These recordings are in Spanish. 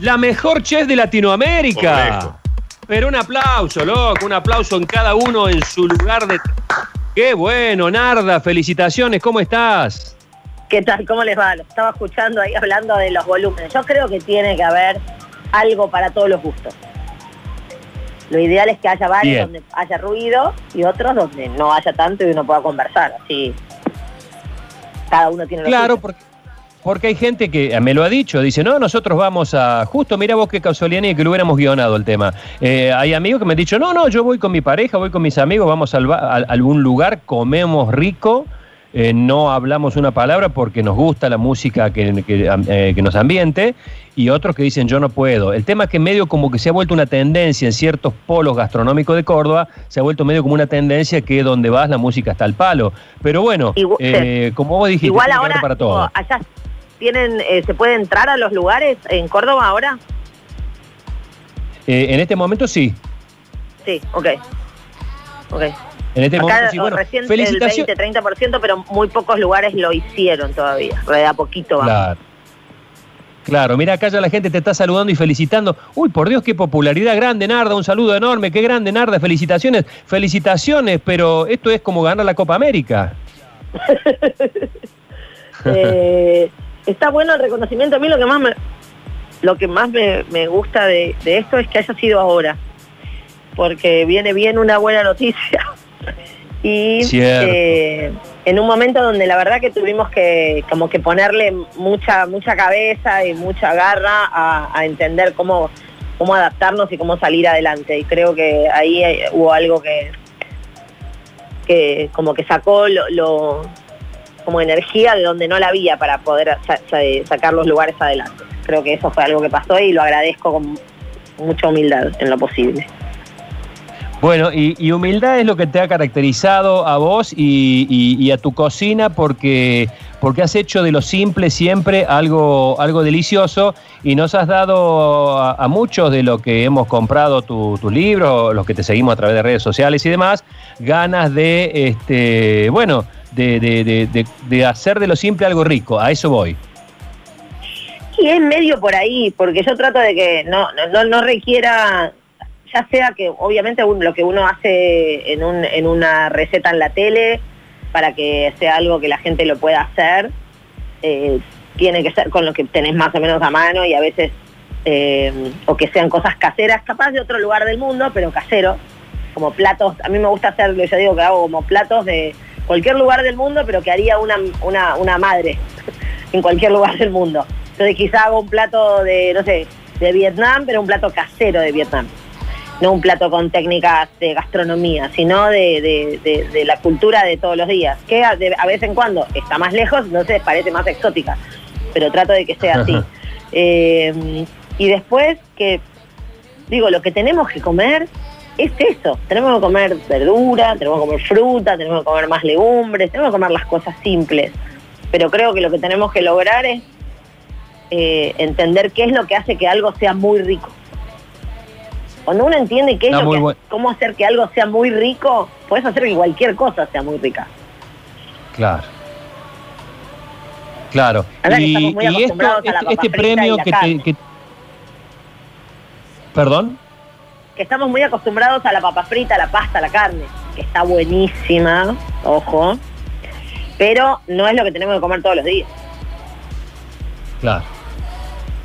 la mejor chef de Latinoamérica. Correcto. Pero un aplauso, loco, un aplauso en cada uno en su lugar de... Qué bueno, Narda, felicitaciones, ¿cómo estás? ¿Qué tal? ¿Cómo les va? Lo estaba escuchando ahí hablando de los volúmenes. Yo creo que tiene que haber algo para todos los gustos. Lo ideal es que haya bares Bien. donde haya ruido y otros donde no haya tanto y uno pueda conversar. Así cada uno tiene lo Claro, suyo. porque, porque hay gente que eh, me lo ha dicho, dice, no, nosotros vamos a, justo mira vos qué casualidad y que lo hubiéramos guionado el tema. Eh, hay amigos que me han dicho, no, no, yo voy con mi pareja, voy con mis amigos, vamos a, a algún lugar, comemos rico, eh, no hablamos una palabra porque nos gusta la música que, que, eh, que nos ambiente, y otros que dicen, yo no puedo. El tema es que medio como que se ha vuelto una tendencia en ciertos polos gastronómicos de Córdoba, se ha vuelto medio como una tendencia que donde vas la música está al palo. Pero bueno, eh, como vos dijiste, Igual ahora, para todo. allá tienen, eh, se puede entrar a los lugares en Córdoba ahora. Eh, en este momento sí. Sí, ok. Ok. En este momento sí. Bueno, recién el felicitaciones. 20-30%, pero muy pocos lugares lo hicieron todavía. De a poquito vamos. Claro. Claro, mira acá ya la gente te está saludando y felicitando. Uy, por Dios, qué popularidad grande, Narda. Un saludo enorme, qué grande, Narda. Felicitaciones, felicitaciones, pero esto es como ganar la Copa América. Eh, está bueno el reconocimiento. A mí lo que más me, lo que más me, me gusta de, de esto es que haya sido ahora. Porque viene bien una buena noticia. Y eh, en un momento donde la verdad que tuvimos que como que ponerle mucha, mucha cabeza y mucha garra a, a entender cómo, cómo adaptarnos y cómo salir adelante. Y creo que ahí eh, hubo algo que, que como que sacó lo, lo- como energía de donde no la había para poder sa- sa- sacar los lugares adelante. Creo que eso fue algo que pasó y lo agradezco con mucha humildad en lo posible. Bueno, y, humildad es lo que te ha caracterizado a vos y a tu cocina porque, porque has hecho de lo simple siempre algo, algo delicioso y nos has dado a, muchos de los que hemos comprado tu- tus libros, los que te seguimos a través de redes sociales y demás, ganas de, este, bueno, de, de- de- hacer de lo simple algo rico. A eso voy. Y es medio por ahí, porque yo trato de que no, no, no requiera, ya sea que obviamente lo que uno hace en, un, en una receta en la tele, para que sea algo que la gente lo pueda hacer, eh, tiene que ser con lo que tenés más o menos a mano y a veces, eh, o que sean cosas caseras, capaz de otro lugar del mundo, pero casero, como platos, a mí me gusta hacer, yo digo que hago como platos de cualquier lugar del mundo, pero que haría una, una, una madre en cualquier lugar del mundo. Entonces quizá hago un plato de, no sé, de Vietnam, pero un plato casero de Vietnam. No un plato con técnicas de gastronomía, sino de, de- de- de la cultura de todos los días, que a, a vez en cuando está más lejos, entonces parece más exótica, pero trato de que sea así. Eh, y después que, digo, lo que tenemos que comer es eso, tenemos que comer verdura, tenemos que comer fruta, tenemos que comer más legumbres, tenemos que comer las cosas simples, pero creo que lo que tenemos que lograr es eh, entender qué es lo que hace que algo sea muy rico. Cuando uno entiende qué es lo que, cómo hacer que algo sea muy rico, puedes hacer que cualquier cosa sea muy rica. Claro. Claro. Y, estamos muy y esto, acostumbrados a la este, este premio y la que carne. te... que- ¿Perdón? Que estamos muy acostumbrados a la papa frita, a la pasta, a la carne, que está buenísima, ojo, pero no es lo que tenemos que comer todos los días. Claro.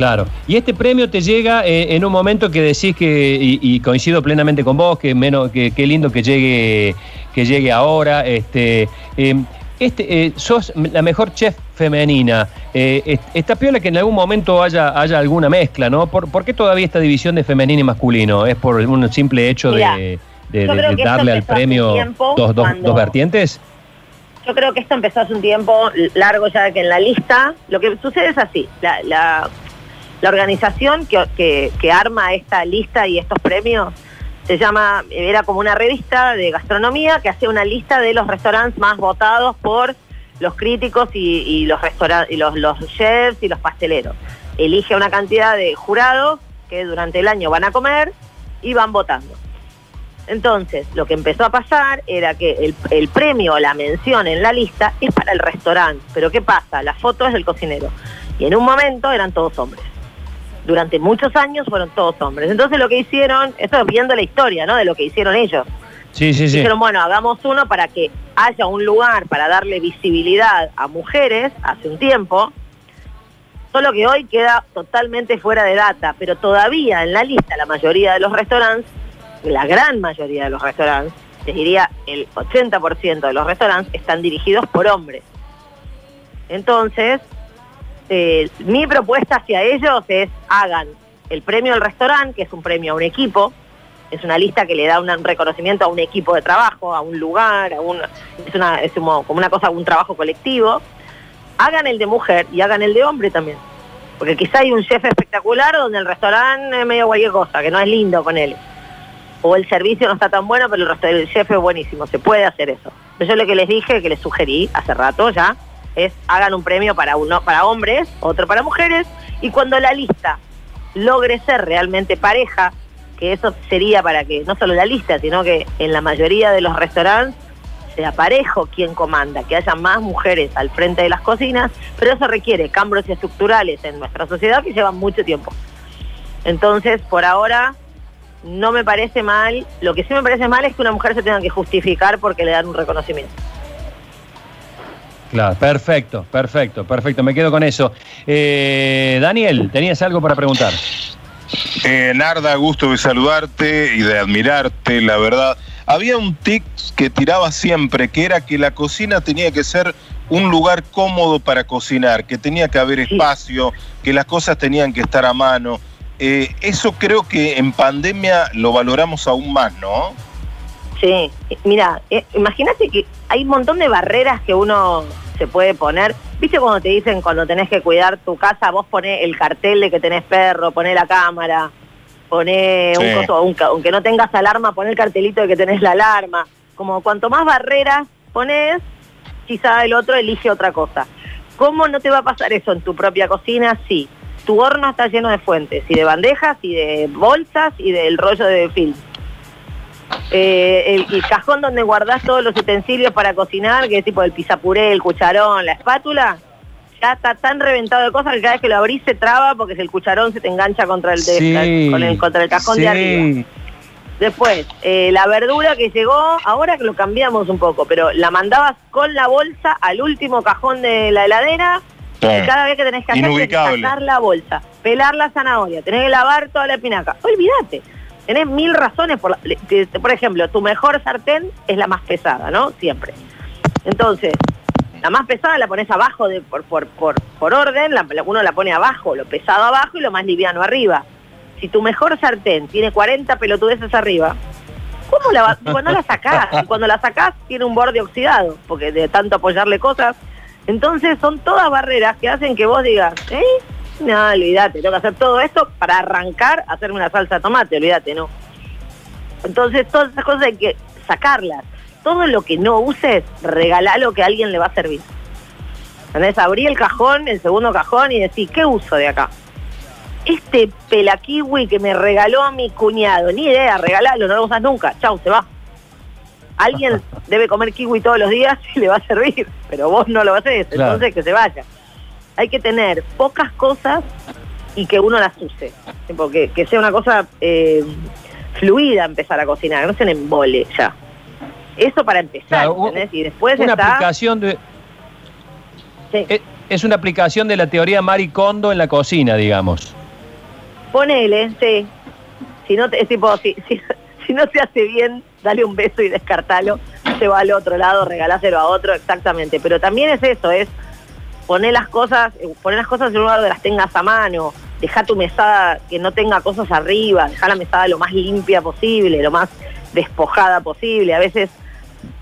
Claro. Y este premio te llega eh, en un momento que decís que, y, y coincido plenamente con vos, que menos, que qué lindo que llegue, que llegue ahora. Este, eh, este, eh, sos la mejor chef femenina. Eh, est- está piola que en algún momento haya, haya alguna mezcla, ¿no? ¿Por, por qué todavía esta división de femenino y masculino? ¿Es por un simple hecho Mirá, de, que darle al premio tiempo, dos, dos, dos vertientes? Yo creo que esto empezó hace un tiempo largo ya que en la lista, lo que sucede es así, la, la- la organización que, arma esta lista y estos premios se llama, era como una revista de gastronomía que hacía una lista de los restaurantes más votados por los críticos y, los chefs y los pasteleros. Elige una cantidad de jurados que durante el año van a comer y van votando. Entonces, lo que empezó a pasar era que el, el premio o la mención en la lista es para el restaurante. Pero ¿qué pasa? La foto es del cocinero. Y en un momento eran todos hombres. Durante muchos años fueron todos hombres. Entonces lo que hicieron, esto viendo la historia, ¿no? De lo que hicieron ellos. Sí, sí, sí. Dijeron, bueno, hagamos uno para que haya un lugar para darle visibilidad a mujeres hace un tiempo, solo que hoy queda totalmente fuera de data, pero todavía en la lista la mayoría de los restaurantes, la gran mayoría de los restaurantes, te diría el 80% de los restaurantes están dirigidos por hombres. Entonces, eh, mi propuesta hacia ellos es hagan el premio al restaurante, que es un premio a un equipo, es una lista que le da un reconocimiento a un equipo de trabajo, a un lugar, a un, es, una, es como, una cosa, un trabajo colectivo. Hagan el de mujer y hagan el de hombre también. Porque quizá hay un chef espectacular donde el restaurante es medio cualquier cosa, que no es lindo con él. O el servicio no está tan bueno, pero el, el chef es buenísimo. Se puede hacer eso. Yo lo que les dije, que les sugerí hace rato ya, es hagan un premio para uno para hombres, otro para mujeres, y cuando la lista logre ser realmente pareja, que eso sería para que no solo la lista, sino que en la mayoría de los restaurantes sea parejo quien comanda, que haya más mujeres al frente de las cocinas, pero eso requiere cambios estructurales en nuestra sociedad que llevan mucho tiempo. Entonces, por ahora, no me parece mal, lo que sí me parece mal es que una mujer se tenga que justificar porque le dan un reconocimiento. Claro, perfecto, perfecto, perfecto. Me quedo con eso. Eh, Daniel, ¿tenías algo para preguntar? Eh, Narda, gusto de saludarte y de admirarte, la verdad. Había un tic que tiraba siempre, que era que la cocina tenía que ser un lugar cómodo para cocinar, que tenía que haber espacio, que las cosas tenían que estar a mano. Eh, eso creo que en pandemia lo valoramos aún más, ¿no? Sí, mira, eh, imagínate que hay un montón de barreras que uno se puede poner. ¿Viste cuando te dicen cuando tenés que cuidar tu casa, vos ponés el cartel de que tenés perro, ponés la cámara, ponés un coso, aunque no tengas alarma, ponés el cartelito de que tenés la alarma. Como cuanto más barreras ponés, quizá el otro elige otra cosa. ¿Cómo no te va a pasar eso en tu propia cocina? Sí, tu horno está lleno de fuentes, y de bandejas, y de bolsas, y del rollo de film eh, el, cajón donde guardás todos los utensilios para cocinar, que es tipo el pisapuré, el cucharón, la espátula, ya está tan reventado de cosas que cada vez que lo abrís se traba porque el cucharón se te engancha contra el, contra el cajón de arriba. Después, eh, la verdura que llegó, ahora que lo cambiamos un poco, pero la mandabas con la bolsa al último cajón de la heladera y cada vez que tenés que hacer es sacar la bolsa, pelar la zanahoria, tenés que lavar toda la espinaca. Olvídate. Tenés mil razones, por, por ejemplo, tu mejor sartén es la más pesada, ¿no? Siempre. Entonces, la más pesada la pones abajo de, por, por, por, orden, la, uno la pone abajo, lo pesado abajo y lo más liviano arriba. Si tu mejor sartén tiene 40 pelotudeces arriba, ¿cómo la no la sacás? Cuando la sacás tiene un borde oxidado, porque de tanto apoyarle cosas. Entonces son todas barreras que hacen que vos digas, ¿eh? No, olvídate, tengo que hacer todo esto para arrancar a hacerme una salsa de tomate, olvídate, no. Entonces, todas esas cosas hay que sacarlas. Todo lo que no uses, regalalo que a alguien le va a servir. Entonces, abrí el cajón, el segundo cajón y decís, ¿qué uso de acá? Este pelakiwi que me regaló mi cuñado, ni idea, regalalo, no lo usas nunca, chau, se va. Alguien debe comer kiwi todos los días y le va a servir, pero vos no lo haces, entonces que se vaya hay que tener pocas cosas y que uno las use. Porque que sea una cosa eh, fluida empezar a cocinar, no se le embole ya. Eso para empezar, Y después una aplicación de... Eh, es, una aplicación de la teoría Maricondo en la cocina, digamos. Ponele, sí. Si no, es tipo, si, si, no se hace bien, dale un beso y descartalo. Se va al otro lado, regaláselo a otro, exactamente. Pero también es eso, es poner las cosas, eh, las cosas en un lugar donde las tengas a mano, deja tu mesada que no tenga cosas arriba, deja la mesada lo más limpia posible, lo más despojada posible. A veces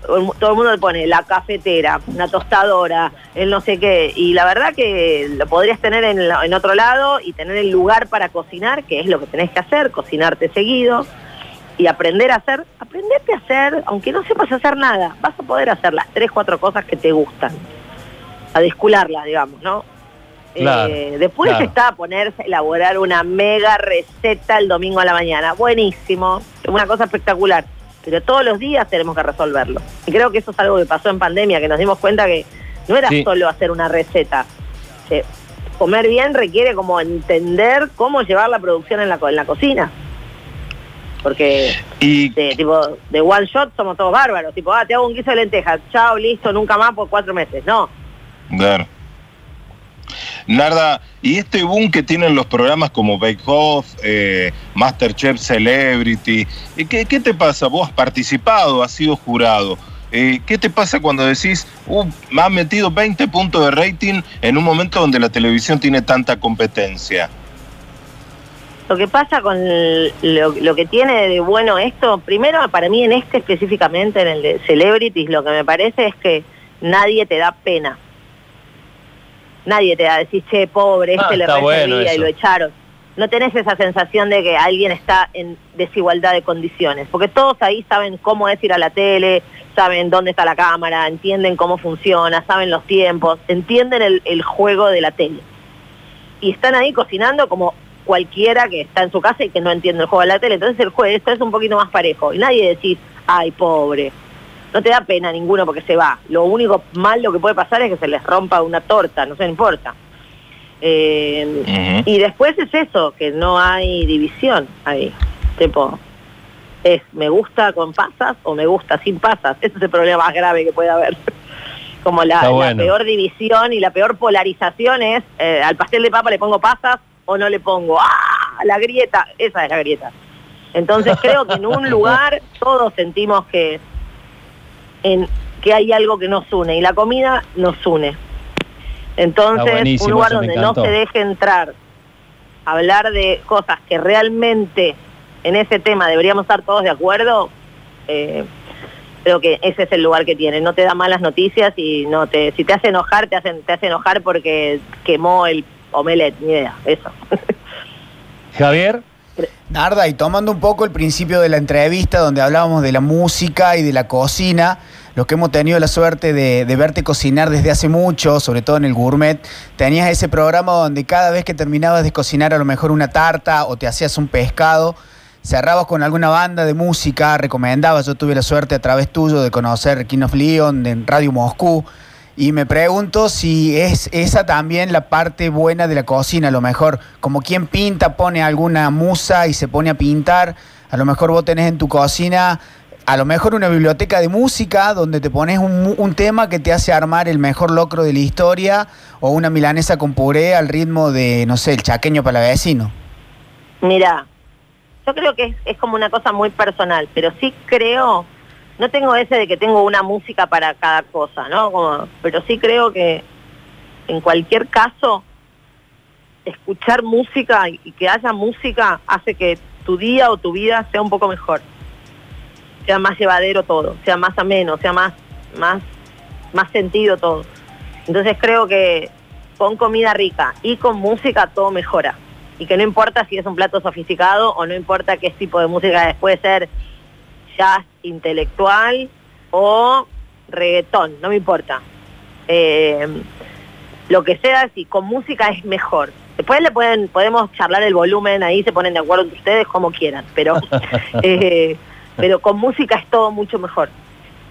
todo el mundo le pone la cafetera, una tostadora, el no sé qué, y la verdad que lo podrías tener en, en otro lado y tener el lugar para cocinar, que es lo que tenés que hacer, cocinarte seguido y aprender a hacer, aprenderte a hacer, aunque no sepas hacer nada, vas a poder hacer las tres, cuatro cosas que te gustan a descularla, digamos, ¿no? Eh, después está a ponerse a elaborar una mega receta el domingo a la mañana. Buenísimo, una cosa espectacular. Pero todos los días tenemos que resolverlo. Y creo que eso es algo que pasó en pandemia, que nos dimos cuenta que no era solo hacer una receta. comer bien requiere como entender cómo llevar la producción en la, en la cocina. Porque Y de, tipo, de one shot somos todos bárbaros. Tipo, ah, te hago un guiso de lentejas, chao, listo, nunca más por cuatro meses. No. Claro. Narda, y este boom que tienen los programas como Bake Off, eh, Masterchef Celebrity, eh, ¿qué, te pasa? Vos has participado, has sido jurado. Eh, ¿Qué te pasa cuando decís, uh, me has metido 20 puntos de rating en un momento donde la televisión tiene tanta competencia? Lo que pasa con lo, lo que tiene de bueno esto, primero para mí en este específicamente, en el de Celebrities, lo que me parece es que nadie te da pena. Nadie te da decir, che, pobre, este Ah, le bueno y lo echaron. No tenés esa sensación de que alguien está en desigualdad de condiciones, porque todos ahí saben cómo es ir a la tele, saben dónde está la cámara, entienden cómo funciona, saben los tiempos, entienden el, el juego de la tele. Y están ahí cocinando como cualquiera que está en su casa y que no entiende el juego de la tele. Entonces el juego esto es un poquito más parejo. Y nadie decís, ay, pobre. No te da pena ninguno porque se va. Lo único malo que puede pasar es que se les rompa una torta, no se importa. Eh, y después es eso, que no hay división ahí. Tipo, es me gusta con pasas o me gusta sin pasas. Ese es el problema más grave que puede haber. Como la, Está la bueno. peor división y la peor polarización es eh, al pastel de papa le pongo pasas o no le pongo. ¡Ah! La grieta, esa es la grieta. Entonces creo que en un lugar todos sentimos que, en, que hay algo que nos une y la comida nos une. Entonces, un lugar donde no se deje entrar hablar de cosas que realmente en ese tema deberíamos estar todos de acuerdo, eh, creo que ese es el lugar que tiene. No te da malas noticias y no te, si te hace enojar, te hacen, te hace enojar porque quemó el omelette, ni idea, eso. Javier, Narda, y tomando un poco el principio de la entrevista donde hablábamos de la música y de la cocina, los que hemos tenido la suerte de, de verte cocinar desde hace mucho, sobre todo en el gourmet, tenías ese programa donde cada vez que terminabas de cocinar a lo mejor una tarta o te hacías un pescado, cerrabas con alguna banda de música, recomendabas, yo tuve la suerte a través tuyo de conocer King of Leon en Radio Moscú, y me pregunto si es esa también la parte buena de la cocina, a lo mejor como quien pinta pone alguna musa y se pone a pintar, a lo mejor vos tenés en tu cocina a lo mejor una biblioteca de música donde te pones un, un tema que te hace armar el mejor locro de la historia o una milanesa con puré al ritmo de, no sé, el chaqueño para vecino. Mira, yo creo que es, es como una cosa muy personal, pero sí creo, no tengo ese de que tengo una música para cada cosa, ¿no? Pero sí creo que en cualquier caso, escuchar música y y que haya música hace que tu día o tu vida sea un poco mejor, sea más llevadero todo, sea más ameno, sea más, más, más sentido todo. Entonces creo que con comida rica y con música todo mejora. Y que no importa si es un plato sofisticado o no importa qué tipo de música es, puede ser jazz intelectual o reggaetón, no me importa. Eh, lo que sea, si con música es mejor. Después le pueden, podemos charlar el volumen, ahí se ponen de acuerdo entre ustedes como quieran, pero, eh, pero con música es todo mucho mejor.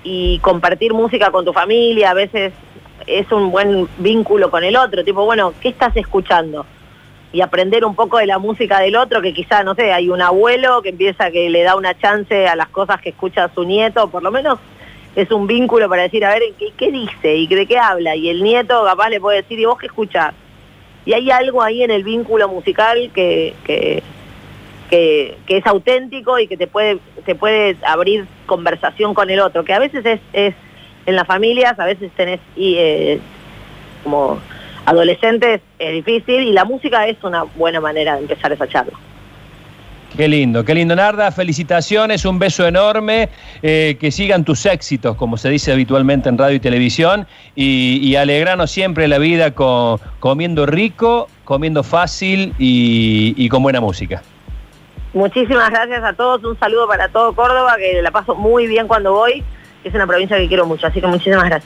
Y compartir música con tu familia a veces es un buen vínculo con el otro, tipo, bueno, ¿qué estás escuchando? Y aprender un poco de la música del otro, que quizá, no sé, hay un abuelo que empieza que le da una chance a las cosas que escucha su nieto, por lo menos es un vínculo para decir, a ver, ¿qué, qué dice y de qué habla? Y el nieto capaz le puede decir, ¿y vos qué escuchás? Y hay algo ahí en el vínculo musical que, que, que, es auténtico y que te puede, te puede abrir conversación con el otro, que a veces es, es en las familias, a veces tenés y, eh, como adolescentes, es difícil y la música es una buena manera de empezar esa charla. Qué lindo, qué lindo, Narda. Felicitaciones, un beso enorme. eh, que sigan tus éxitos, como se dice habitualmente en radio y televisión. Y, y alegranos siempre la vida con, comiendo rico, comiendo fácil y, y con buena música. Muchísimas gracias a todos, un saludo para todo Córdoba, que la paso muy bien cuando voy, que es una provincia que quiero mucho, así que muchísimas gracias.